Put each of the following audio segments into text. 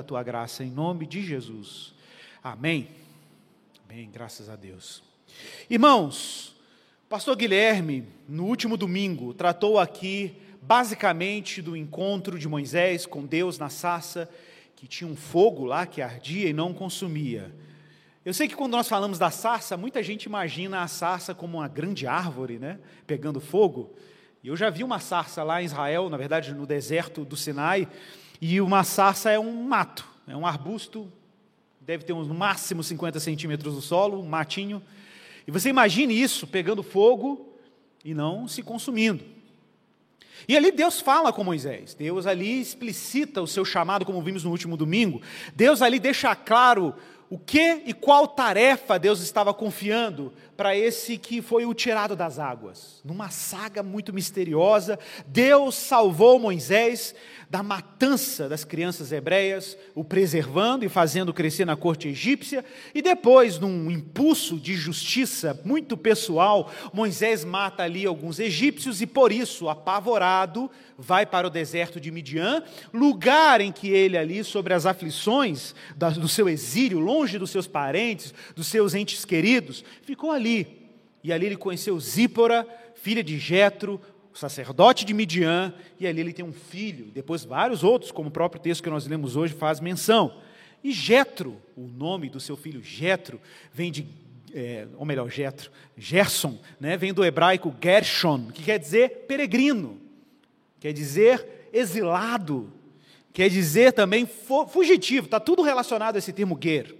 a tua graça, em nome de Jesus. Amém. Bem, graças a Deus. Irmãos, pastor Guilherme, no último domingo, tratou aqui basicamente do encontro de Moisés com Deus na sarça, que tinha um fogo lá que ardia e não consumia. Eu sei que quando nós falamos da sarça, muita gente imagina a sarça como uma grande árvore, né, pegando fogo. Eu já vi uma sarça lá em Israel, na verdade no deserto do Sinai, e uma sarça é um mato, é um arbusto, deve ter no máximo 50 centímetros do solo, um matinho. E você imagine isso pegando fogo e não se consumindo. E ali Deus fala com Moisés, Deus ali explicita o seu chamado, como vimos no último domingo. Deus ali deixa claro o que e qual tarefa Deus estava confiando para esse que foi o tirado das águas. Numa saga muito misteriosa, Deus salvou Moisés da matança das crianças hebreias, o preservando e fazendo crescer na corte egípcia, e depois, num impulso de justiça muito pessoal, Moisés mata ali alguns egípcios e, por isso, apavorado, vai para o deserto de Midian, lugar em que ele ali, sobre as aflições do seu exílio, longe dos seus parentes, dos seus entes queridos, ficou ali. E ali ele conheceu Zípora, filha de Jetro, sacerdote de Midian, e ali ele tem um filho, depois vários outros, como o próprio texto que nós lemos hoje faz menção. E Jetro, o nome do seu filho Jetro, vem de, é, ou melhor, Jetro, Gerson, né, vem do hebraico Gershon, que quer dizer peregrino, quer dizer exilado, quer dizer também fugitivo, está tudo relacionado a esse termo Ger.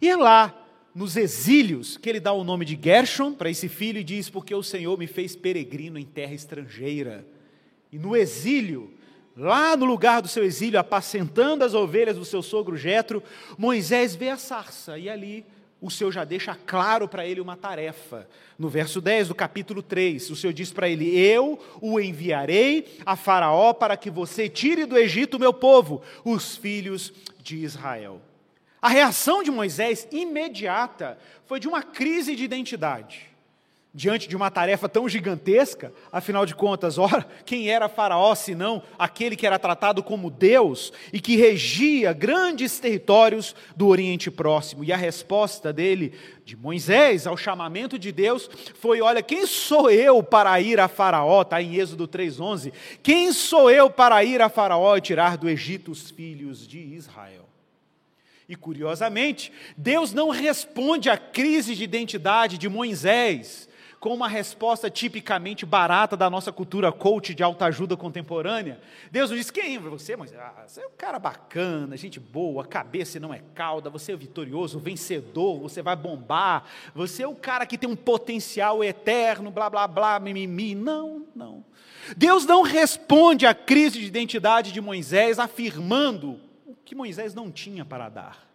E é lá, nos exílios, que ele dá o nome de Gershon para esse filho e diz: Porque o Senhor me fez peregrino em terra estrangeira. E no exílio, lá no lugar do seu exílio, apacentando as ovelhas do seu sogro Jetro, Moisés vê a sarça e ali o Senhor já deixa claro para ele uma tarefa. No verso 10 do capítulo 3, o Senhor diz para ele: Eu o enviarei a Faraó para que você tire do Egito o meu povo, os filhos de Israel. A reação de Moisés imediata foi de uma crise de identidade. Diante de uma tarefa tão gigantesca, afinal de contas, ora, quem era Faraó senão aquele que era tratado como Deus e que regia grandes territórios do Oriente Próximo? E a resposta dele, de Moisés, ao chamamento de Deus, foi: Olha, quem sou eu para ir a Faraó? Está em Êxodo 3,11. Quem sou eu para ir a Faraó e tirar do Egito os filhos de Israel? E curiosamente, Deus não responde à crise de identidade de Moisés com uma resposta tipicamente barata da nossa cultura coach de autoajuda contemporânea. Deus não diz: Quem você, Moisés? Ah, você é um cara bacana, gente boa, cabeça não é cauda, você é vitorioso, vencedor, você vai bombar, você é o cara que tem um potencial eterno, blá, blá, blá, mimimi. Não, não. Deus não responde à crise de identidade de Moisés afirmando que Moisés não tinha para dar.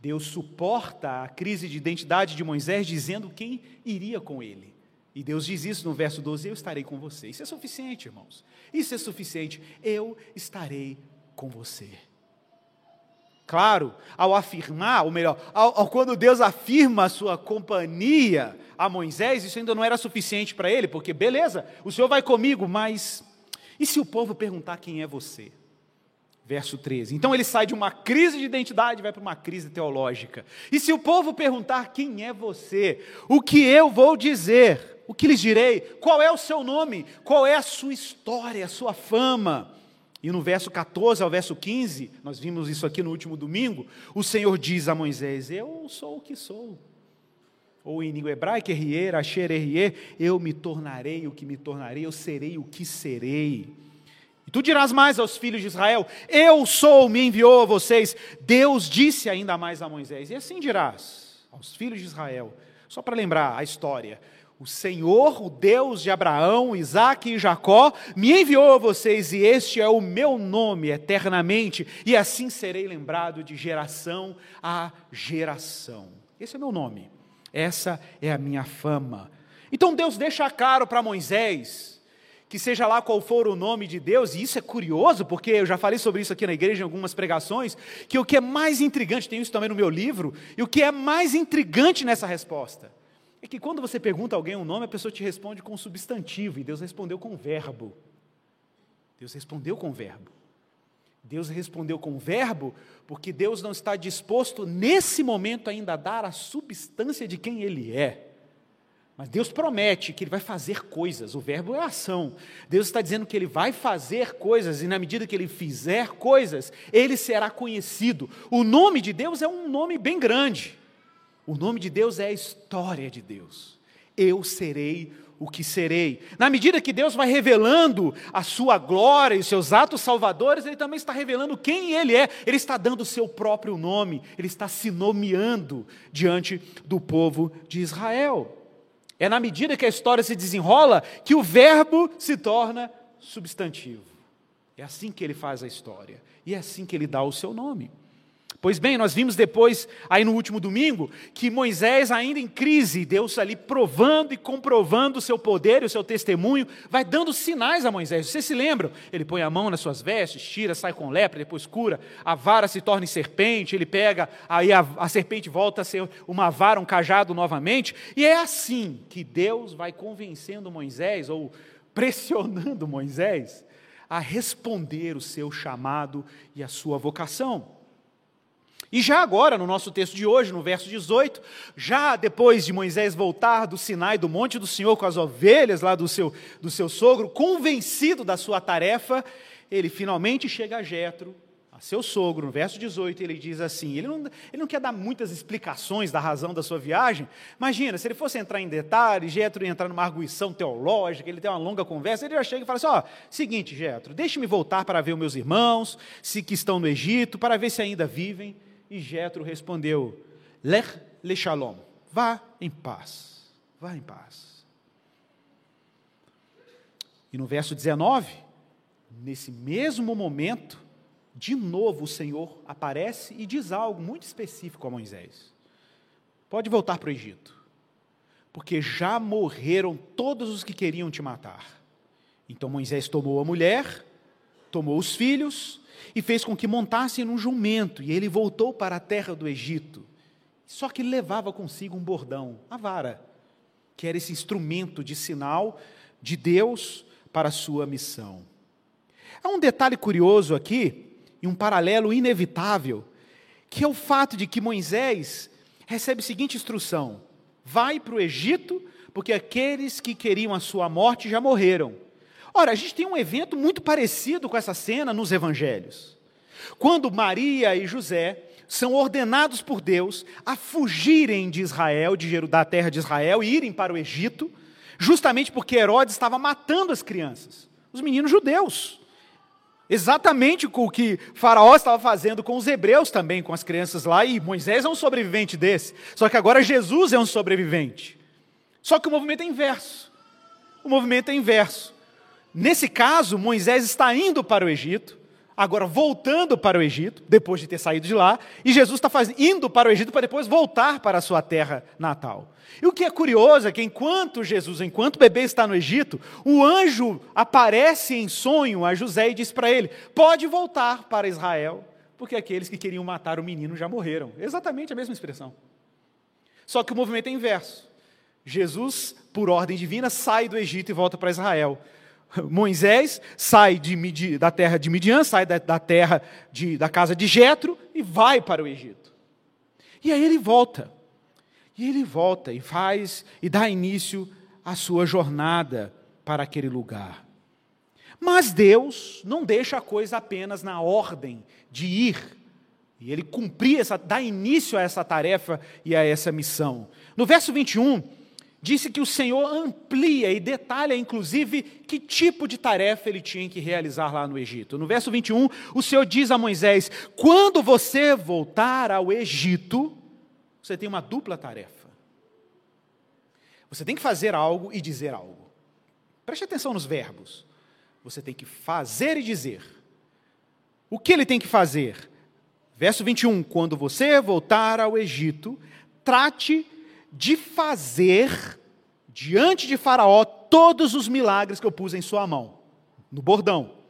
Deus suporta a crise de identidade de Moisés dizendo quem iria com ele. E Deus diz isso no verso 12: Eu estarei com você. Isso é suficiente, irmãos. Isso é suficiente. Eu estarei com você. Claro, ao afirmar, ou melhor, ao, ao, quando Deus afirma a sua companhia a Moisés, isso ainda não era suficiente para ele, porque beleza, o Senhor vai comigo, mas e se o povo perguntar quem é você? Verso 13. Então ele sai de uma crise de identidade e vai para uma crise teológica. E se o povo perguntar quem é você, o que eu vou dizer? O que lhes direi? Qual é o seu nome? Qual é a sua história, a sua fama? E no verso 14 ao verso 15, nós vimos isso aqui no último domingo, o Senhor diz a Moisés: Eu sou o que sou. Ou em língua hebraica, Errier, Asher, Errier, eu me tornarei o que me tornarei, eu serei o que serei. E tu dirás mais aos filhos de Israel: Eu sou, me enviou a vocês. Deus disse ainda mais a Moisés. E assim dirás aos filhos de Israel. Só para lembrar a história. O Senhor, o Deus de Abraão, Isaac e Jacó, me enviou a vocês, e este é o meu nome eternamente, e assim serei lembrado de geração a geração. Esse é o meu nome, essa é a minha fama. Então Deus deixa claro para Moisés que seja lá qual for o nome de Deus, e isso é curioso, porque eu já falei sobre isso aqui na igreja em algumas pregações, que o que é mais intrigante, tem isso também no meu livro, e o que é mais intrigante nessa resposta, é que quando você pergunta a alguém um nome, a pessoa te responde com substantivo, e Deus respondeu com verbo. Deus respondeu com verbo. Deus respondeu com verbo, porque Deus não está disposto nesse momento ainda a dar a substância de quem Ele é. Mas Deus promete que Ele vai fazer coisas, o verbo é ação. Deus está dizendo que Ele vai fazer coisas, e na medida que Ele fizer coisas, Ele será conhecido. O nome de Deus é um nome bem grande. O nome de Deus é a história de Deus. Eu serei o que serei. Na medida que Deus vai revelando a sua glória e os seus atos salvadores, Ele também está revelando quem Ele é. Ele está dando o seu próprio nome, Ele está se nomeando diante do povo de Israel. É na medida que a história se desenrola que o verbo se torna substantivo. É assim que ele faz a história. E é assim que ele dá o seu nome. Pois bem, nós vimos depois, aí no último domingo, que Moisés, ainda em crise, Deus ali provando e comprovando o seu poder e o seu testemunho, vai dando sinais a Moisés. Vocês se lembram? Ele põe a mão nas suas vestes, tira, sai com lepra, depois cura, a vara se torna em serpente, ele pega, aí a, a serpente volta a ser uma vara, um cajado novamente, e é assim que Deus vai convencendo Moisés, ou pressionando Moisés, a responder o seu chamado e a sua vocação. E já agora, no nosso texto de hoje, no verso 18, já depois de Moisés voltar do Sinai, do monte do Senhor, com as ovelhas lá do seu, do seu sogro, convencido da sua tarefa, ele finalmente chega a Jetro, a seu sogro, no verso 18, ele diz assim: ele não, ele não quer dar muitas explicações da razão da sua viagem. Imagina, se ele fosse entrar em detalhes, Jetro ia entrar numa arguição teológica, ele tem uma longa conversa, ele já chega e fala assim: ó, seguinte, Jetro, deixe-me voltar para ver os meus irmãos, se que estão no Egito, para ver se ainda vivem. E Jetro respondeu: Lech le shalom. Vá em paz. Vá em paz. E no verso 19, nesse mesmo momento, de novo o Senhor aparece e diz algo muito específico a Moisés. Pode voltar para o Egito, porque já morreram todos os que queriam te matar. Então Moisés tomou a mulher, tomou os filhos e fez com que montassem num jumento, e ele voltou para a terra do Egito. Só que levava consigo um bordão, a vara, que era esse instrumento de sinal de Deus para a sua missão. Há um detalhe curioso aqui, e um paralelo inevitável, que é o fato de que Moisés recebe a seguinte instrução: vai para o Egito, porque aqueles que queriam a sua morte já morreram. Ora, a gente tem um evento muito parecido com essa cena nos evangelhos. Quando Maria e José são ordenados por Deus a fugirem de Israel, de, da terra de Israel, e irem para o Egito, justamente porque Herodes estava matando as crianças, os meninos judeus. Exatamente com o que Faraó estava fazendo com os hebreus também, com as crianças lá, e Moisés é um sobrevivente desse. Só que agora Jesus é um sobrevivente. Só que o movimento é inverso. O movimento é inverso. Nesse caso, Moisés está indo para o Egito, agora voltando para o Egito, depois de ter saído de lá, e Jesus está indo para o Egito para depois voltar para a sua terra natal. E o que é curioso é que enquanto Jesus, enquanto o bebê está no Egito, o anjo aparece em sonho a José e diz para ele: pode voltar para Israel, porque aqueles que queriam matar o menino já morreram. Exatamente a mesma expressão. Só que o movimento é inverso. Jesus, por ordem divina, sai do Egito e volta para Israel. Moisés sai de, da terra de Midian, sai da, da terra de, da casa de Jetro e vai para o Egito. E aí ele volta. E ele volta e faz e dá início à sua jornada para aquele lugar. Mas Deus não deixa a coisa apenas na ordem de ir. E ele cumprir essa, dá início a essa tarefa e a essa missão. No verso 21, disse que o Senhor amplia e detalha, inclusive, que tipo de tarefa ele tinha que realizar lá no Egito. No verso 21, o Senhor diz a Moisés: Quando você voltar ao Egito, você tem uma dupla tarefa. Você tem que fazer algo e dizer algo. Preste atenção nos verbos. Você tem que fazer e dizer. O que ele tem que fazer? Verso 21, quando você voltar ao Egito, trate de fazer diante de Faraó todos os milagres que eu pus em sua mão, no bordão.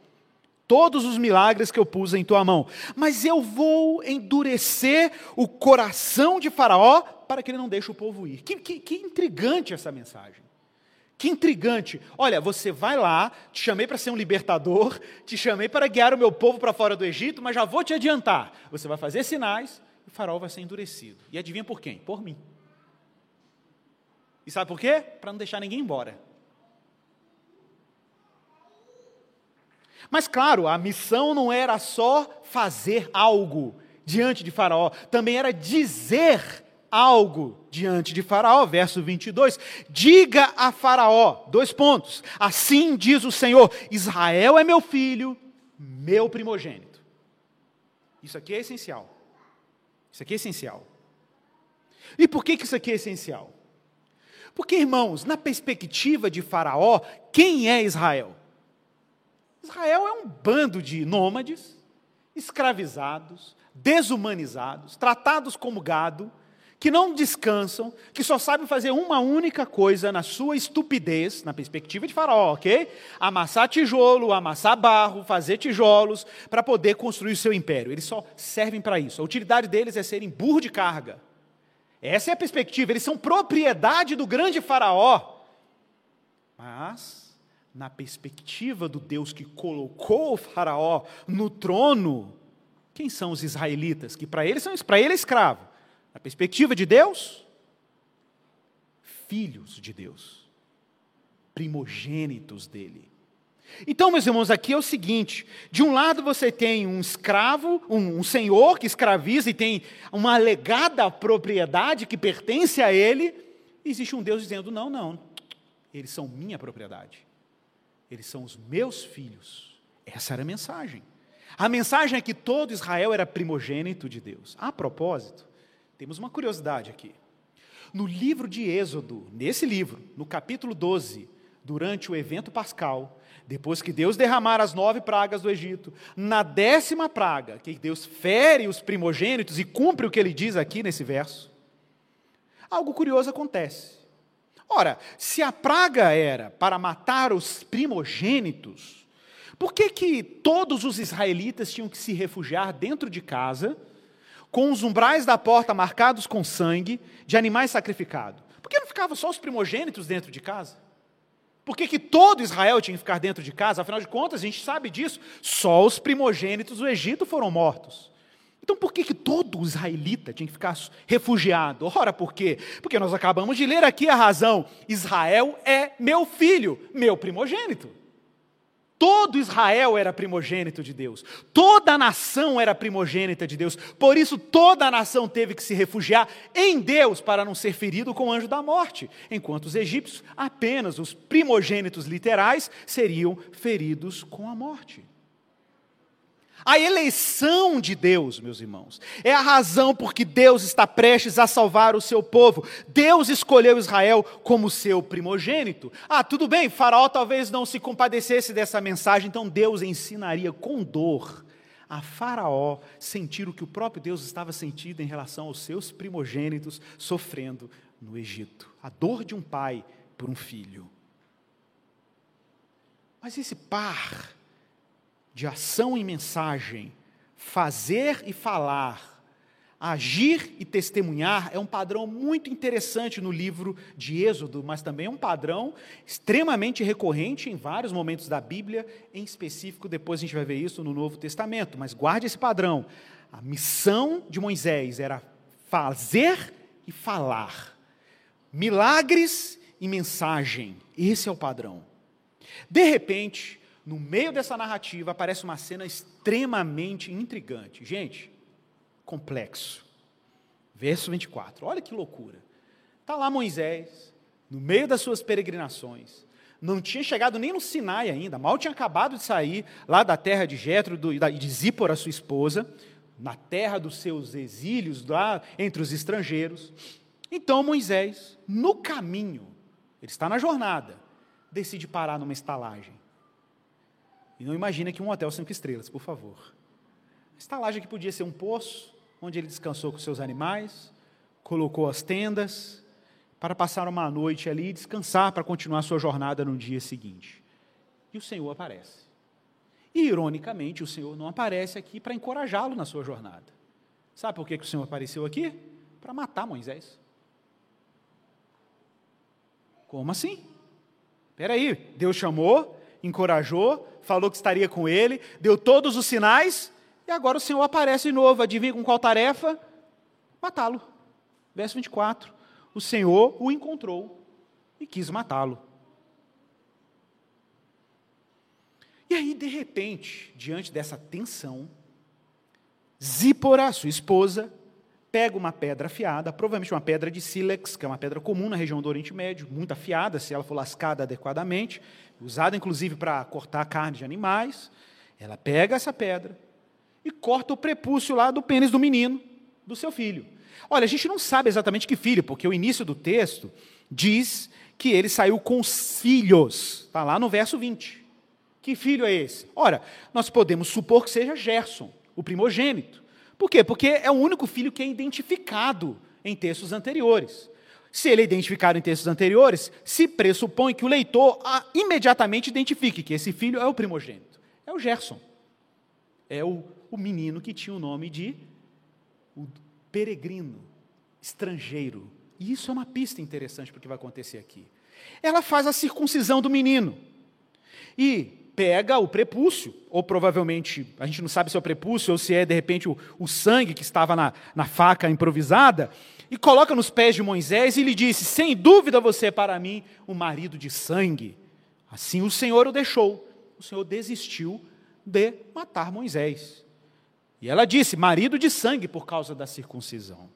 Todos os milagres que eu pus em tua mão. Mas eu vou endurecer o coração de Faraó para que ele não deixe o povo ir. Que, que, que intrigante essa mensagem. Que intrigante. Olha, você vai lá, te chamei para ser um libertador, te chamei para guiar o meu povo para fora do Egito, mas já vou te adiantar. Você vai fazer sinais e o faraó vai ser endurecido. E adivinha por quem? Por mim. E sabe por quê? Para não deixar ninguém embora. Mas claro, a missão não era só fazer algo diante de Faraó, também era dizer algo diante de Faraó. Verso 22. Diga a Faraó, dois pontos. Assim diz o Senhor: Israel é meu filho, meu primogênito. Isso aqui é essencial. Isso aqui é essencial. E por que, que isso aqui é essencial? Porque, irmãos, na perspectiva de Faraó, quem é Israel? Israel é um bando de nômades, escravizados, desumanizados, tratados como gado, que não descansam, que só sabem fazer uma única coisa na sua estupidez, na perspectiva de Faraó, ok? Amassar tijolo, amassar barro, fazer tijolos, para poder construir o seu império. Eles só servem para isso. A utilidade deles é serem burro de carga. Essa é a perspectiva. Eles são propriedade do grande Faraó. Mas na perspectiva do Deus que colocou o Faraó no trono, quem são os israelitas? Que para ele são para ele é escravo. Na perspectiva de Deus, filhos de Deus, primogênitos dele. Então, meus irmãos, aqui é o seguinte: de um lado você tem um escravo, um, um senhor que escraviza e tem uma alegada propriedade que pertence a ele, e existe um Deus dizendo: não, não, eles são minha propriedade. Eles são os meus filhos. Essa era a mensagem. A mensagem é que todo Israel era primogênito de Deus. A propósito, temos uma curiosidade aqui. No livro de Êxodo, nesse livro, no capítulo 12, durante o evento pascal, depois que Deus derramar as nove pragas do Egito, na décima praga, que Deus fere os primogênitos e cumpre o que ele diz aqui nesse verso, algo curioso acontece. Ora, se a praga era para matar os primogênitos, por que, que todos os israelitas tinham que se refugiar dentro de casa, com os umbrais da porta marcados com sangue de animais sacrificados? Por que não ficavam só os primogênitos dentro de casa? Por que, que todo Israel tinha que ficar dentro de casa? Afinal de contas, a gente sabe disso, só os primogênitos do Egito foram mortos. Então por que, que todo israelita tinha que ficar refugiado? Ora, por quê? Porque nós acabamos de ler aqui a razão. Israel é meu filho, meu primogênito. Todo Israel era primogênito de Deus. Toda a nação era primogênita de Deus. Por isso, toda a nação teve que se refugiar em Deus para não ser ferido com o anjo da morte. Enquanto os egípcios, apenas os primogênitos literais, seriam feridos com a morte. A eleição de Deus, meus irmãos, é a razão por que Deus está prestes a salvar o seu povo. Deus escolheu Israel como seu primogênito. Ah, tudo bem, Faraó talvez não se compadecesse dessa mensagem, então Deus ensinaria com dor a Faraó sentir o que o próprio Deus estava sentindo em relação aos seus primogênitos sofrendo no Egito. A dor de um pai por um filho. Mas esse par de ação e mensagem, fazer e falar, agir e testemunhar é um padrão muito interessante no livro de Êxodo, mas também é um padrão extremamente recorrente em vários momentos da Bíblia, em específico, depois a gente vai ver isso no Novo Testamento, mas guarde esse padrão. A missão de Moisés era fazer e falar, milagres e mensagem, esse é o padrão. De repente, no meio dessa narrativa aparece uma cena extremamente intrigante. Gente, complexo. Verso 24. Olha que loucura. Está lá Moisés, no meio das suas peregrinações. Não tinha chegado nem no Sinai ainda, mal tinha acabado de sair lá da terra de Jetro e de Zípora, sua esposa, na terra dos seus exílios, lá entre os estrangeiros. Então Moisés, no caminho, ele está na jornada, decide parar numa estalagem. E não imagina que um hotel cinco estrelas, por favor. A estalagem que podia ser um poço, onde ele descansou com seus animais, colocou as tendas, para passar uma noite ali e descansar para continuar sua jornada no dia seguinte. E o Senhor aparece. E, ironicamente, o Senhor não aparece aqui para encorajá-lo na sua jornada. Sabe por que, que o Senhor apareceu aqui? Para matar Moisés. Como assim? Peraí, Deus chamou, encorajou, falou que estaria com ele, deu todos os sinais, e agora o Senhor aparece de novo. Adivinha com qual tarefa? Matá-lo. Verso 24. O Senhor o encontrou e quis matá-lo. E aí, de repente, diante dessa tensão, Zípora, sua esposa, pega uma pedra afiada, provavelmente uma pedra de sílex, que é uma pedra comum na região do Oriente Médio, muito afiada, se ela for lascada adequadamente, usada inclusive para cortar carne de animais. Ela pega essa pedra e corta o prepúcio lá do pênis do menino, do seu filho. Olha, a gente não sabe exatamente que filho, porque o início do texto diz que ele saiu com os filhos, está lá no verso 20. Que filho é esse? Ora, nós podemos supor que seja Gerson, o primogênito. Por quê? Porque é o único filho que é identificado em textos anteriores. Se ele é identificado em textos anteriores, se pressupõe que o leitor ah, imediatamente identifique que esse filho é o primogênito. É o Gerson. É o, o menino que tinha o nome de o peregrino, estrangeiro. E isso é uma pista interessante para o que vai acontecer aqui. Ela faz a circuncisão do menino. E pega o prepúcio, ou provavelmente, a gente não sabe se é o prepúcio ou se é de repente o, o sangue que estava na, na faca improvisada, e coloca nos pés de Moisés e lhe disse: Sem dúvida você é para mim um marido de sangue. Assim o Senhor o deixou. O Senhor desistiu de matar Moisés. E ela disse: marido de sangue por causa da circuncisão.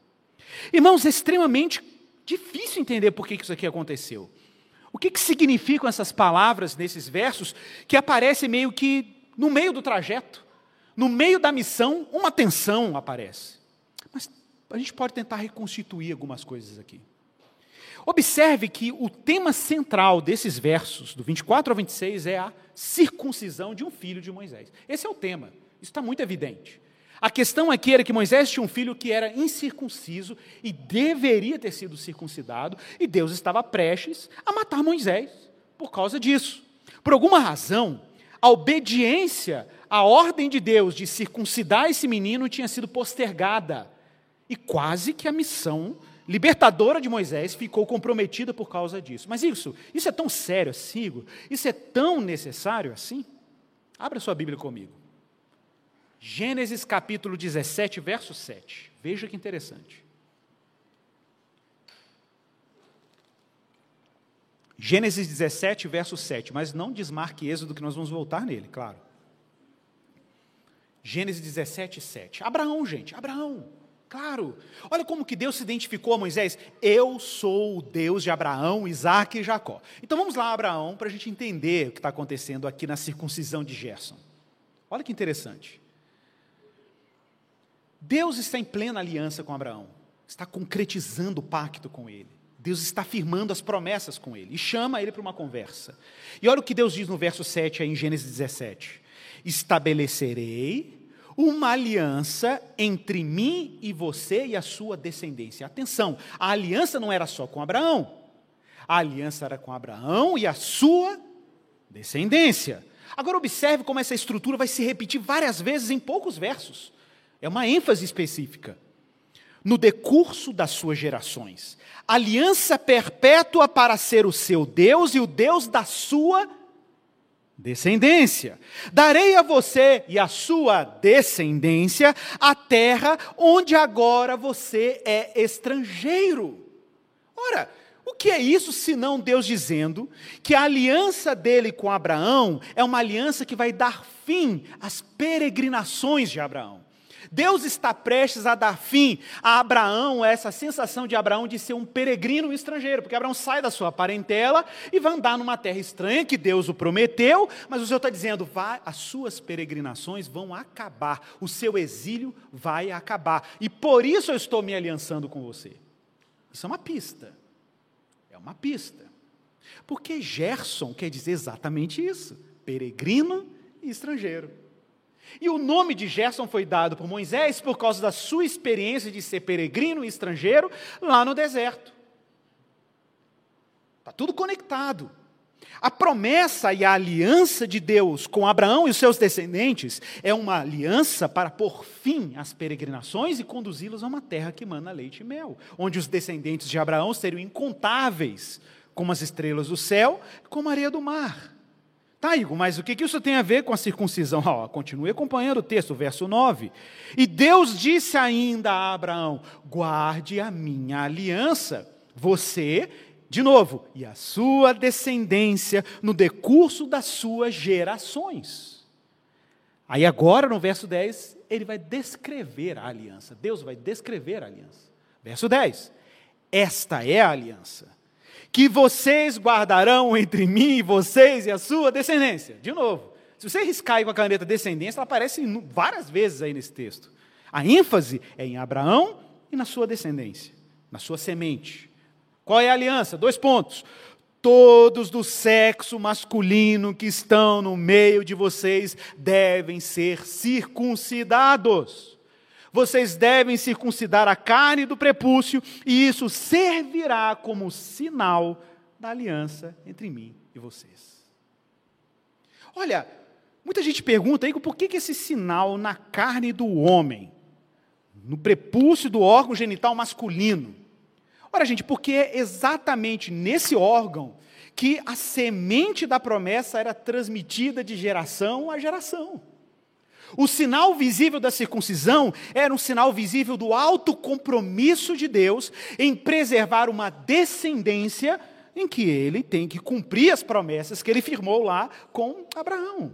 Irmãos, é extremamente difícil entender por que isso aqui aconteceu. O que, que significam essas palavras nesses versos que aparecem meio que no meio do trajeto, no meio da missão, uma tensão aparece. Mas a gente pode tentar reconstituir algumas coisas aqui. Observe que o tema central desses versos, do 24 ao 26, é a circuncisão de um filho de Moisés. Esse é o tema, isso está muito evidente. A questão aqui era que Moisés tinha um filho que era incircunciso e deveria ter sido circuncidado, e Deus estava prestes a matar Moisés por causa disso. Por alguma razão, a obediência à ordem de Deus de circuncidar esse menino tinha sido postergada, e quase que a missão libertadora de Moisés ficou comprometida por causa disso. Mas isso, isso é tão sério assim, isso é tão necessário assim? Abra sua Bíblia comigo. Gênesis capítulo 17, verso 7. Veja que interessante. Gênesis 17, verso 7, mas não desmarque Êxodo, que nós vamos voltar nele, claro. Gênesis 17, 7. Abraão, gente, Abraão. Claro. Olha como que Deus se identificou a Moisés. Eu sou o Deus de Abraão, Isaac e Jacó. Então vamos lá, Abraão, para a gente entender o que está acontecendo aqui na circuncisão de Gerson. Olha que interessante. Deus está em plena aliança com Abraão, está concretizando o pacto com ele. Deus está firmando as promessas com ele e chama ele para uma conversa. E olha o que Deus diz no verso 7 aí em Gênesis 17: Estabelecerei uma aliança entre mim e você e a sua descendência. Atenção, a aliança não era só com Abraão, a aliança era com Abraão e a sua descendência. Agora observe como essa estrutura vai se repetir várias vezes em poucos versos. É uma ênfase específica. No decurso das suas gerações. Aliança perpétua para ser o seu Deus e o Deus da sua descendência. Darei a você e a sua descendência a terra onde agora você é estrangeiro. Ora, o que é isso senão Deus dizendo que a aliança dele com Abraão é uma aliança que vai dar fim às peregrinações de Abraão? Deus está prestes a dar fim a Abraão, essa sensação de Abraão de ser um peregrino estrangeiro, porque Abraão sai da sua parentela e vai andar numa terra estranha que Deus o prometeu, mas o Senhor está dizendo: as suas peregrinações vão acabar, o seu exílio vai acabar, e por isso eu estou me aliançando com você. Isso é uma pista, é uma pista, porque Gerson quer dizer exatamente isso: peregrino e estrangeiro. E o nome de Gerson foi dado por Moisés por causa da sua experiência de ser peregrino e estrangeiro lá no deserto. Está tudo conectado. A promessa e a aliança de Deus com Abraão e os seus descendentes é uma aliança para pôr fim às peregrinações e conduzi-los a uma terra que mana leite e mel, onde os descendentes de Abraão seriam incontáveis, como as estrelas do céu, como a areia do mar. Tá, Igor, mas o que isso tem a ver com a circuncisão? Continue acompanhando o texto, verso 9. E Deus disse ainda a Abraão: guarde a minha aliança, você, de novo, e a sua descendência no decurso das suas gerações. Aí agora, no verso 10, ele vai descrever a aliança. Deus vai descrever a aliança. Verso 10. Esta é a aliança que vocês guardarão entre mim e vocês e a sua descendência. De novo, se você riscar aí com a caneta descendência, ela aparece várias vezes aí nesse texto. A ênfase é em Abraão e na sua descendência, na sua semente. Qual é a aliança? Dois pontos. Todos do sexo masculino que estão no meio de vocês devem ser circuncidados vocês devem circuncidar a carne do prepúcio, e isso servirá como sinal da aliança entre mim e vocês. Olha, muita gente pergunta aí por que, que esse sinal na carne do homem, no prepúcio do órgão genital masculino? Ora, gente, porque é exatamente nesse órgão que a semente da promessa era transmitida de geração a geração. O sinal visível da circuncisão era um sinal visível do alto compromisso de Deus em preservar uma descendência em que ele tem que cumprir as promessas que ele firmou lá com Abraão.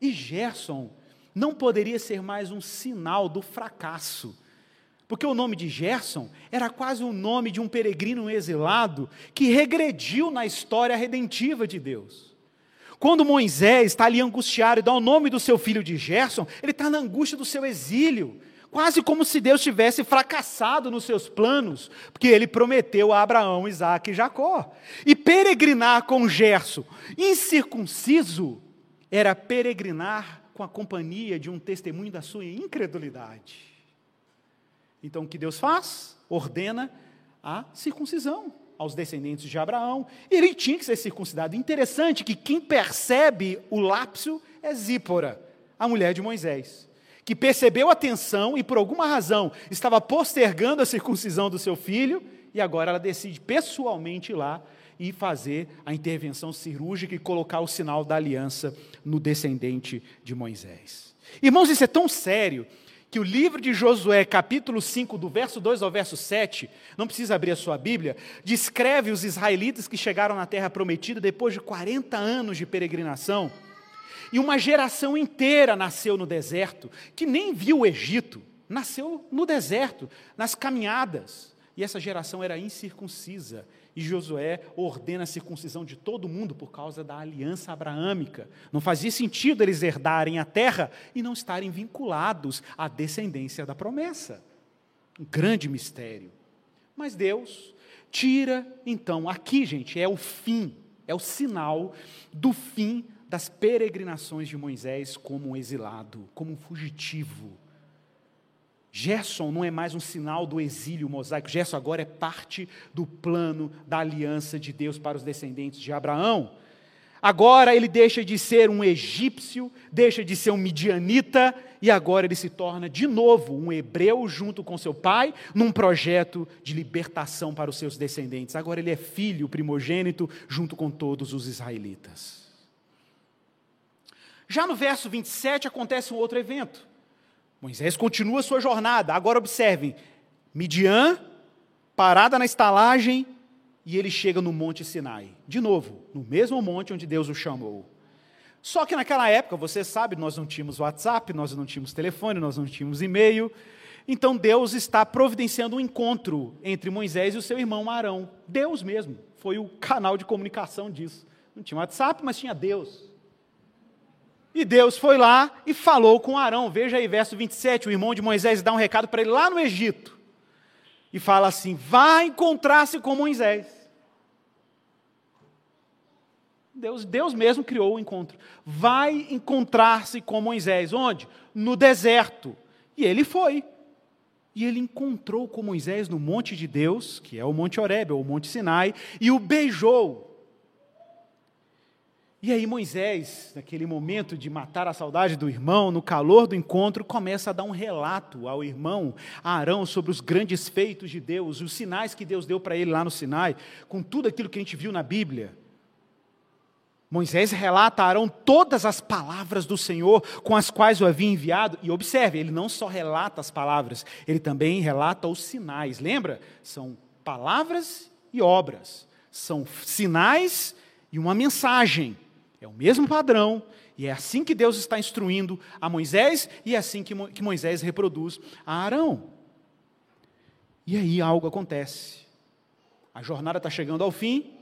E Gerson não poderia ser mais um sinal do fracasso. Porque o nome de Gerson era quase o nome de um peregrino exilado que regrediu na história redentiva de Deus. Quando Moisés está ali angustiado e dá o nome do seu filho de Gerson, ele está na angústia do seu exílio. Quase como se Deus tivesse fracassado nos seus planos, porque ele prometeu a Abraão, Isaac e Jacó. E peregrinar com Gerson, incircunciso, era peregrinar com a companhia de um testemunho da sua incredulidade. Então o que Deus faz? Ordena a circuncisão aos descendentes de Abraão, ele tinha que ser circuncidado. Interessante que quem percebe o lapso é Zípora, a mulher de Moisés, que percebeu a tensão e por alguma razão estava postergando a circuncisão do seu filho, e agora ela decide pessoalmente ir lá e fazer a intervenção cirúrgica e colocar o sinal da aliança no descendente de Moisés. Irmãos, isso é tão sério que o livro de Josué, capítulo 5, do verso 2 ao verso 7, não precisa abrir a sua Bíblia, descreve os israelitas que chegaram na terra prometida depois de 40 anos de peregrinação. E uma geração inteira nasceu no deserto, que nem viu o Egito, nasceu no deserto, nas caminhadas. E essa geração era incircuncisa, e Josué ordena a circuncisão de todo mundo por causa da aliança abraâmica. Não fazia sentido eles herdarem a terra e não estarem vinculados à descendência da promessa. Um grande mistério. Mas Deus tira, então, aqui, gente, é o fim, é o sinal do fim das peregrinações de Moisés como um exilado, como um fugitivo Gerson não é mais um sinal do exílio mosaico, Gerson agora é parte do plano da aliança de Deus para os descendentes de Abraão. Agora ele deixa de ser um egípcio, deixa de ser um midianita, e agora ele se torna de novo um hebreu junto com seu pai, num projeto de libertação para os seus descendentes. Agora ele é filho primogênito junto com todos os israelitas. Já no verso 27 acontece um outro evento. Moisés continua sua jornada. Agora observem: Midian, parada na estalagem, e ele chega no Monte Sinai. De novo, no mesmo monte onde Deus o chamou. Só que naquela época, você sabe, nós não tínhamos WhatsApp, nós não tínhamos telefone, nós não tínhamos e-mail. Então Deus está providenciando um encontro entre Moisés e o seu irmão Arão. Deus mesmo foi o canal de comunicação disso. Não tinha WhatsApp, mas tinha Deus. E Deus foi lá e falou com Arão. Veja aí, verso 27, o irmão de Moisés dá um recado para ele lá no Egito. E fala assim: vá encontrar-se com Moisés. Deus, Deus mesmo criou o encontro. Vai encontrar-se com Moisés. Onde? No deserto. E ele foi. E ele encontrou com Moisés no monte de Deus, que é o Monte Horebe, ou o Monte Sinai, e o beijou. E aí Moisés, naquele momento de matar a saudade do irmão, no calor do encontro, começa a dar um relato ao irmão Arão sobre os grandes feitos de Deus, os sinais que Deus deu para ele lá no Sinai, com tudo aquilo que a gente viu na Bíblia. Moisés relata a Arão todas as palavras do Senhor com as quais o havia enviado. E observe, ele não só relata as palavras, ele também relata os sinais. Lembra? São palavras e obras. São sinais e uma mensagem. É o mesmo padrão, e é assim que Deus está instruindo a Moisés, e é assim que, Moisés reproduz a Arão. E aí algo acontece. A jornada está chegando ao fim,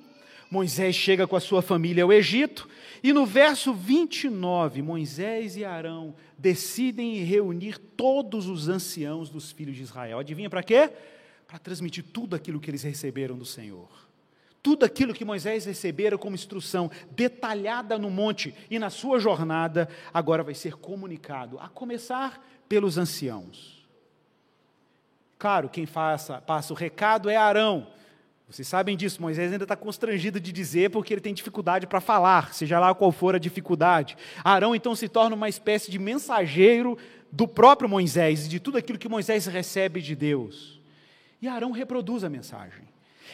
Moisés chega com a sua família ao Egito, e no verso 29, Moisés e Arão decidem reunir todos os anciãos dos filhos de Israel. Adivinha para quê? Para transmitir tudo aquilo que eles receberam do Senhor tudo aquilo que Moisés recebera como instrução detalhada no monte e na sua jornada, agora vai ser comunicado, a começar pelos anciãos. Claro, quem faça, passa o recado é Arão. Vocês sabem disso, Moisés ainda está constrangido de dizer porque ele tem dificuldade para falar, seja lá qual for a dificuldade. Arão então se torna uma espécie de mensageiro do próprio Moisés e de tudo aquilo que Moisés recebe de Deus. E Arão reproduz a mensagem.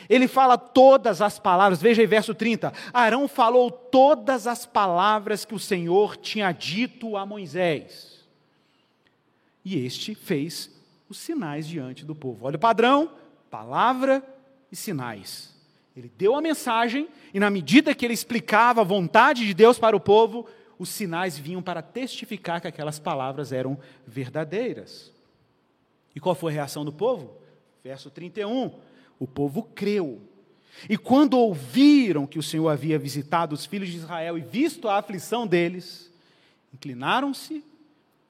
Ele fala todas as palavras, veja aí verso 30. Arão falou todas as palavras que o Senhor tinha dito a Moisés. E este fez os sinais diante do povo. Olha o padrão: palavra e sinais. Ele deu a mensagem, e na medida que ele explicava a vontade de Deus para o povo, os sinais vinham para testificar que aquelas palavras eram verdadeiras. E qual foi a reação do povo? Verso 31 o povo creu. E quando ouviram que o Senhor havia visitado os filhos de Israel e visto a aflição deles, inclinaram-se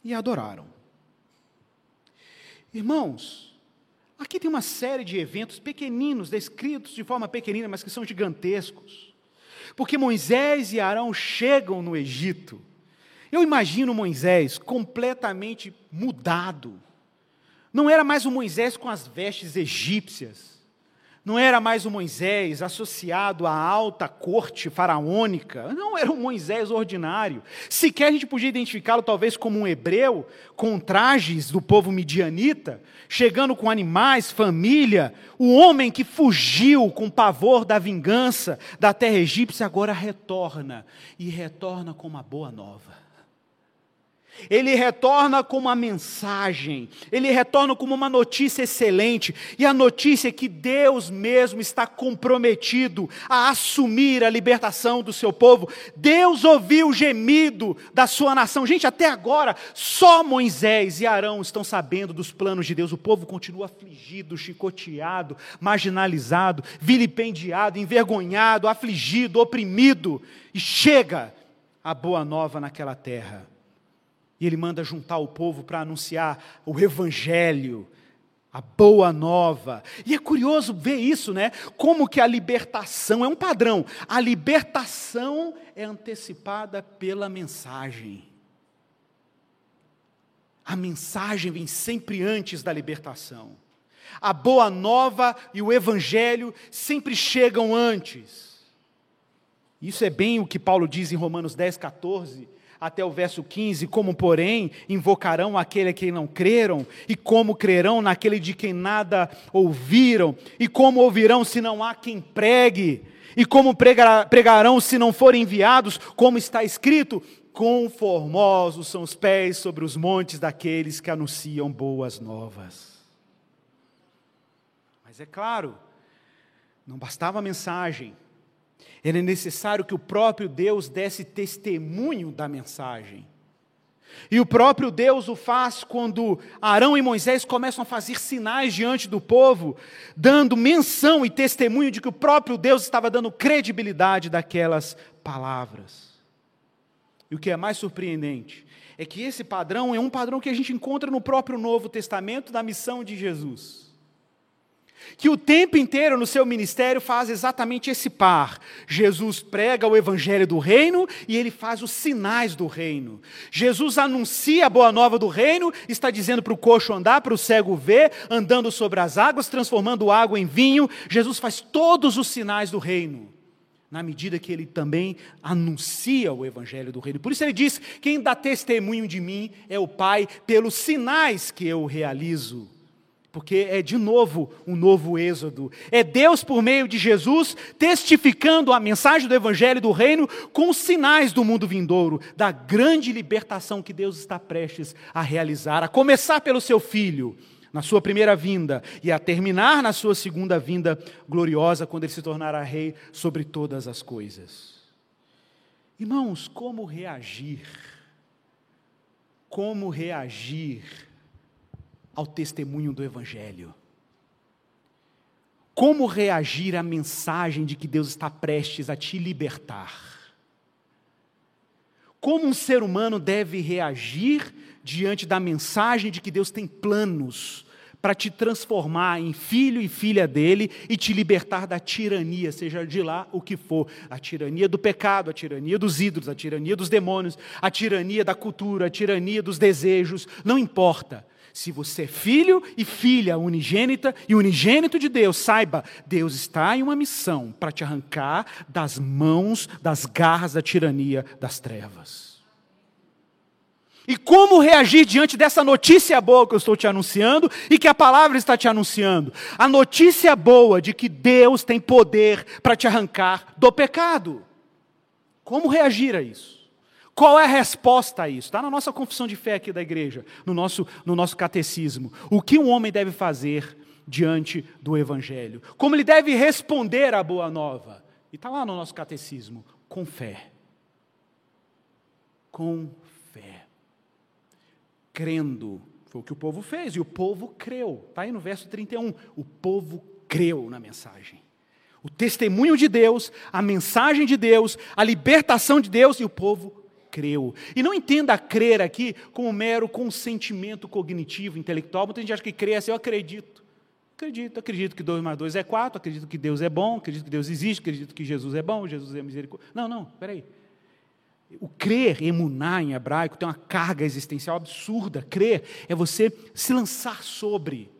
e adoraram. Irmãos, aqui tem uma série de eventos pequeninos, descritos de forma pequenina, mas que são gigantescos. Porque Moisés e Arão chegam no Egito. Eu imagino Moisés completamente mudado. Não era mais o Moisés com as vestes egípcias não era mais o Moisés associado à alta corte faraônica, não era um Moisés ordinário. Sequer a gente podia identificá-lo talvez como um hebreu, com trajes do povo midianita, chegando com animais, família. O homem que fugiu com pavor da vingança da terra egípcia agora retorna, e retorna com uma boa nova. Ele retorna com uma mensagem, ele retorna com uma notícia excelente, e a notícia é que Deus mesmo está comprometido a assumir a libertação do seu povo. Deus ouviu o gemido da sua nação. Gente, até agora, só Moisés e Arão estão sabendo dos planos de Deus. O povo continua afligido, chicoteado, marginalizado, vilipendiado, envergonhado, afligido, oprimido, e chega a boa nova naquela terra. E ele manda juntar o povo para anunciar o evangelho, a boa nova. E é curioso ver isso, né? Como que a libertação é um padrão. A libertação é antecipada pela mensagem. A mensagem vem sempre antes da libertação. A boa nova e o evangelho sempre chegam antes. Isso é bem o que Paulo diz em Romanos 10, 14 até o verso 15: Como, porém, invocarão aquele a quem não creram, e como crerão naquele de quem nada ouviram, e como ouvirão se não há quem pregue, e como pregarão se não forem enviados, como está escrito: Conformosos são os pés sobre os montes daqueles que anunciam boas novas. Mas é claro, não bastava a mensagem, era necessário que o próprio Deus desse testemunho da mensagem. E o próprio Deus o faz quando Arão e Moisés começam a fazer sinais diante do povo, dando menção e testemunho de que o próprio Deus estava dando credibilidade daquelas palavras. E o que é mais surpreendente é que esse padrão é um padrão que a gente encontra no próprio Novo Testamento da missão de Jesus que o tempo inteiro no seu ministério faz exatamente esse par. Jesus prega o evangelho do reino e ele faz os sinais do reino. Jesus anuncia a boa nova do reino, está dizendo para o coxo andar, para o cego ver, andando sobre as águas, transformando água em vinho. Jesus faz todos os sinais do reino na medida que ele também anuncia o evangelho do reino. Por isso ele diz: quem dá testemunho de mim é o Pai, pelos sinais que eu realizo. Porque é de novo um novo êxodo. É Deus, por meio de Jesus, testificando a mensagem do Evangelho do Reino com os sinais do mundo vindouro, da grande libertação que Deus está prestes a realizar, a começar pelo seu Filho na sua primeira vinda e a terminar na sua segunda vinda gloriosa, quando ele se tornará rei sobre todas as coisas. Irmãos, como reagir? Como reagir ao testemunho do Evangelho? Como reagir à mensagem de que Deus está prestes a te libertar? Como um ser humano deve reagir diante da mensagem de que Deus tem planos para te transformar em filho e filha dele e te libertar da tirania, seja de lá o que for a tirania do pecado, a tirania dos ídolos, a tirania dos demônios, a tirania da cultura, a tirania dos desejos, não importa. Se você é filho e filha unigênita e unigênito de Deus, saiba, Deus está em uma missão para te arrancar das mãos, das garras da tirania das trevas. E como reagir diante dessa notícia boa que eu estou te anunciando e que a palavra está te anunciando? A notícia boa de que Deus tem poder para te arrancar do pecado. Como reagir a isso? Qual é a resposta a isso? Está na nossa confissão de fé aqui da igreja, no nosso, no nosso catecismo. O que um homem deve fazer diante do Evangelho? Como ele deve responder à boa nova? E está lá no nosso catecismo: com fé. Com crendo. Foi o que o povo fez, e o povo creu. Está aí no verso 31. O povo creu na mensagem. O testemunho de Deus, a mensagem de Deus, a libertação de Deus, e o povo creu. E não entenda crer aqui como um mero consentimento cognitivo, intelectual. Muita gente acha que crer é assim, eu acredito. Acredito, acredito que 2 mais 2 é 4, acredito que Deus é bom, acredito que Deus existe, acredito que Jesus é bom, Jesus é misericórdia. Não, não, peraí. O crer, emunar em hebraico, tem uma carga existencial absurda. Crer é você se lançar sobre,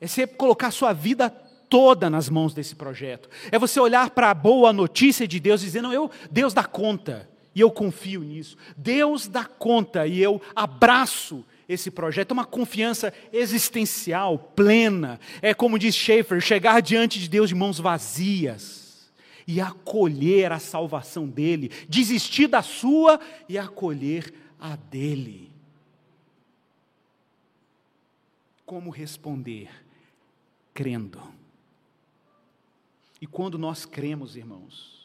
é você colocar sua vida toda nas mãos desse projeto. É você olhar para a boa notícia de Deus e dizer: não, eu, Deus dá conta e eu confio nisso. Deus dá conta e eu abraço esse projeto. É uma confiança existencial plena. É como diz Schaeffer: chegar diante de Deus de mãos vazias e acolher a salvação dele, desistir da sua e acolher a dele. Como responder? Crendo. E quando nós cremos, irmãos,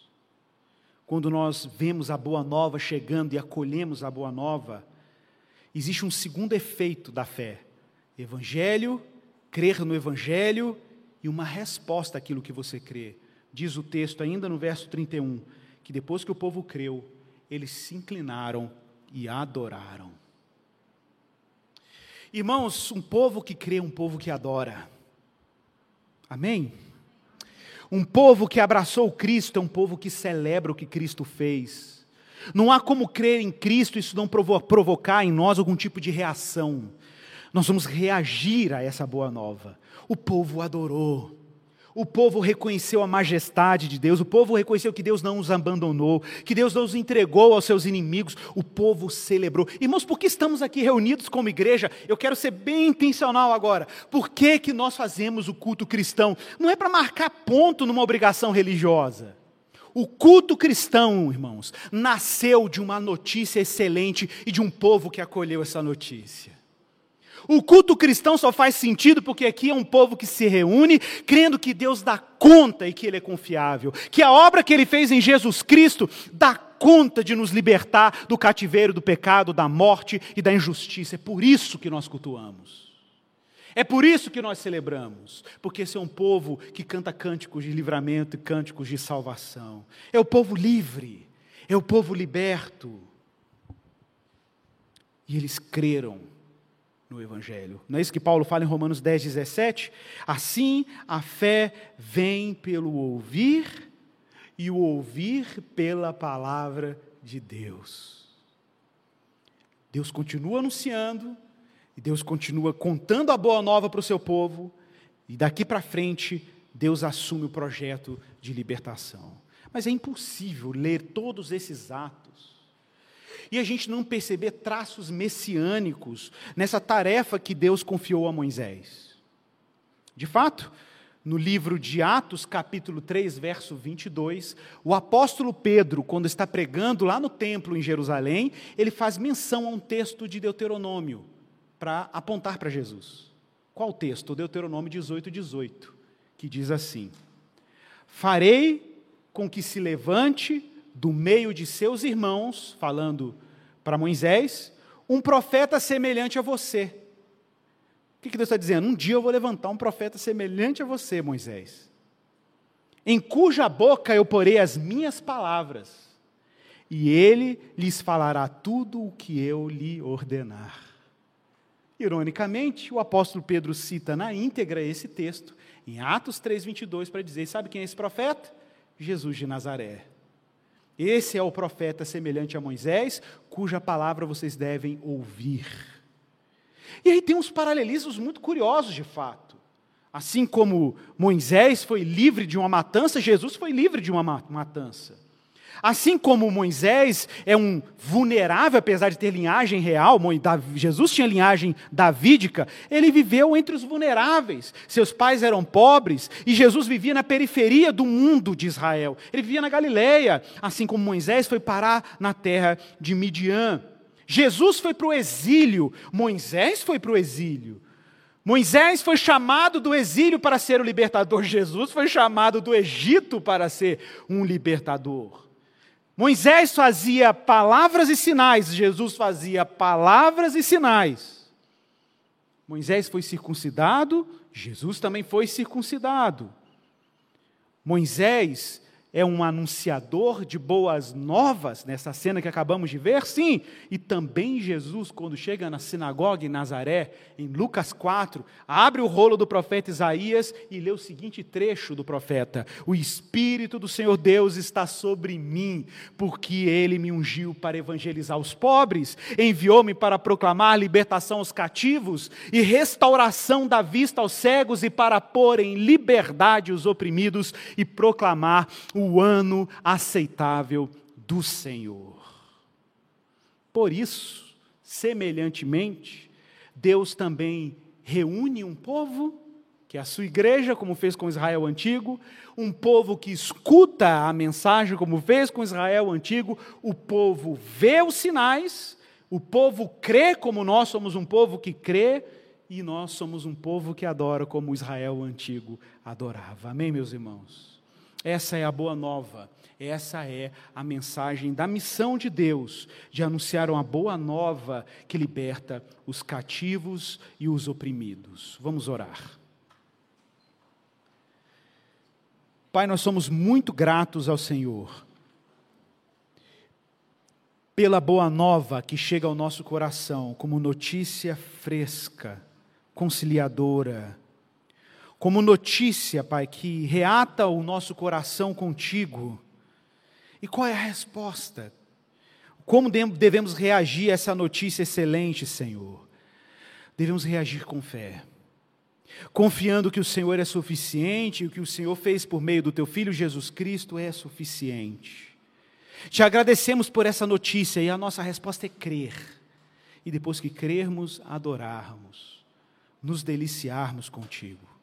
quando nós vemos a boa nova chegando e acolhemos a boa nova, existe um segundo efeito da fé: evangelho, crer no evangelho e uma resposta àquilo que você crê. Diz o texto ainda no verso 31, que depois que o povo creu, eles se inclinaram e adoraram. Irmãos, um povo que crê, um povo que adora. Amém? Um povo que abraçou Cristo é um povo que celebra o que Cristo fez. Não há como crer em Cristo e isso não provocar em nós algum tipo de reação. Nós vamos reagir a essa boa nova. O povo adorou. O povo reconheceu a majestade de Deus, o povo reconheceu que Deus não os abandonou, que Deus não os entregou aos seus inimigos, o povo celebrou. Irmãos, por que estamos aqui reunidos como igreja? Eu quero ser bem intencional agora. Por que, que nós fazemos o culto cristão? Não é para marcar ponto numa obrigação religiosa. O culto cristão, irmãos, nasceu de uma notícia excelente e de um povo que acolheu essa notícia. O culto cristão só faz sentido porque aqui é um povo que se reúne, crendo que Deus dá conta e que Ele é confiável, que a obra que Ele fez em Jesus Cristo dá conta de nos libertar do cativeiro, do pecado, da morte e da injustiça. É por isso que nós cultuamos. É por isso que nós celebramos, porque esse é um povo que canta cânticos de livramento e cânticos de salvação. É o povo livre, é o povo liberto. E eles creram no Evangelho. Não é isso que Paulo fala em Romanos 10, 17? Assim, a fé vem pelo ouvir, e o ouvir pela palavra de Deus. Deus continua anunciando, e Deus continua contando a boa nova para o seu povo, e daqui para frente, Deus assume o projeto de libertação. Mas é impossível ler todos esses atos e a gente não perceber traços messiânicos nessa tarefa que Deus confiou a Moisés. De fato, no livro de Atos, capítulo 3, verso 22, o apóstolo Pedro, quando está pregando lá no templo em Jerusalém, ele faz menção a um texto de Deuteronômio para apontar para Jesus. Qual texto? Deuteronômio 18, 18, que diz assim: Farei com que se levante do meio de seus irmãos, falando para Moisés, um profeta semelhante a você. O que Deus está dizendo? Um dia eu vou levantar um profeta semelhante a você, Moisés, em cuja boca eu porei as minhas palavras, e ele lhes falará tudo o que eu lhe ordenar. Ironicamente, o apóstolo Pedro cita na íntegra esse texto, em Atos 3,22, para dizer: sabe quem é esse profeta? Jesus de Nazaré. Esse é o profeta semelhante a Moisés, cuja palavra vocês devem ouvir. E aí tem uns paralelismos muito curiosos, de fato. Assim como Moisés foi livre de uma matança, Jesus foi livre de uma matança. Assim como Moisés é um vulnerável, apesar de ter linhagem real, Jesus tinha linhagem davídica, ele viveu entre os vulneráveis. Seus pais eram pobres e Jesus vivia na periferia do mundo de Israel. Ele vivia na Galileia, assim como Moisés foi parar na terra de Midian. Jesus foi para o exílio, Moisés foi para o exílio. Moisés foi chamado do exílio para ser o libertador, Jesus foi chamado do Egito para ser um libertador. Moisés fazia palavras e sinais, Jesus fazia palavras e sinais. Moisés foi circuncidado, Jesus também foi circuncidado. Moisés é um anunciador de boas novas, nessa cena que acabamos de ver? Sim. E também Jesus, quando chega na sinagoga em Nazaré, em Lucas 4, abre o rolo do profeta Isaías e lê o seguinte trecho do profeta: O Espírito do Senhor Deus está sobre mim, porque ele me ungiu para evangelizar os pobres, enviou-me para proclamar libertação aos cativos e restauração da vista aos cegos e para pôr em liberdade os oprimidos e proclamar o ano aceitável do Senhor. Por isso, semelhantemente, Deus também reúne um povo, que é a sua igreja, como fez com Israel antigo, um povo que escuta a mensagem, como fez com Israel antigo, o povo vê os sinais, o povo crê, como nós somos um povo que crê, e nós somos um povo que adora como Israel antigo adorava. Amém, meus irmãos? Essa é a boa nova, essa é a mensagem da missão de Deus, de anunciar uma boa nova que liberta os cativos e os oprimidos. Vamos orar. Pai, nós somos muito gratos ao Senhor pela boa nova que chega ao nosso coração como notícia fresca, conciliadora, como notícia, Pai, que reata o nosso coração contigo. E qual é a resposta? Como devemos reagir a essa notícia excelente, Senhor? Devemos reagir com fé, confiando que o Senhor é suficiente e o que o Senhor fez por meio do Teu Filho Jesus Cristo é suficiente. Te agradecemos por essa notícia e a nossa resposta é crer. E depois que crermos, adorarmos, nos deliciarmos contigo.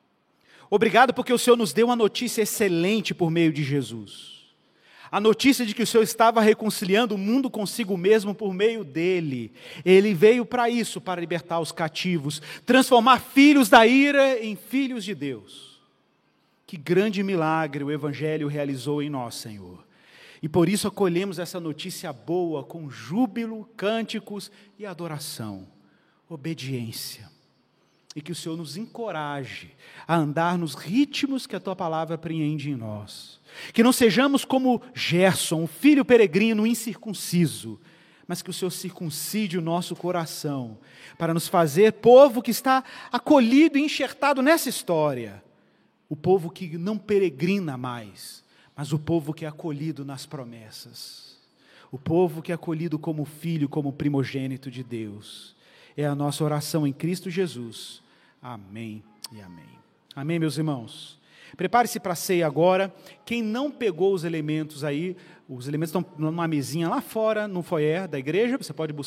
Obrigado porque o Senhor nos deu uma notícia excelente por meio de Jesus. A notícia de que o Senhor estava reconciliando o mundo consigo mesmo por meio dele. Ele veio para isso, para libertar os cativos, transformar filhos da ira em filhos de Deus. Que grande milagre o Evangelho realizou em nós, Senhor. E por isso acolhemos essa notícia boa com júbilo, cânticos e adoração, obediência e que o Senhor nos encoraje a andar nos ritmos que a tua palavra apreende em nós. Que não sejamos como Gerson, o filho peregrino incircunciso, mas que o Senhor circuncide o nosso coração, para nos fazer povo que está acolhido e enxertado nessa história. O povo que não peregrina mais, mas o povo que é acolhido nas promessas. O povo que é acolhido como filho, como primogênito de Deus. É a nossa oração em Cristo Jesus Amém e amém. Amém, meus irmãos. Prepare-se para a ceia agora. Quem não pegou os elementos aí, os elementos estão numa mesinha lá fora, no foyer da igreja, você pode buscar.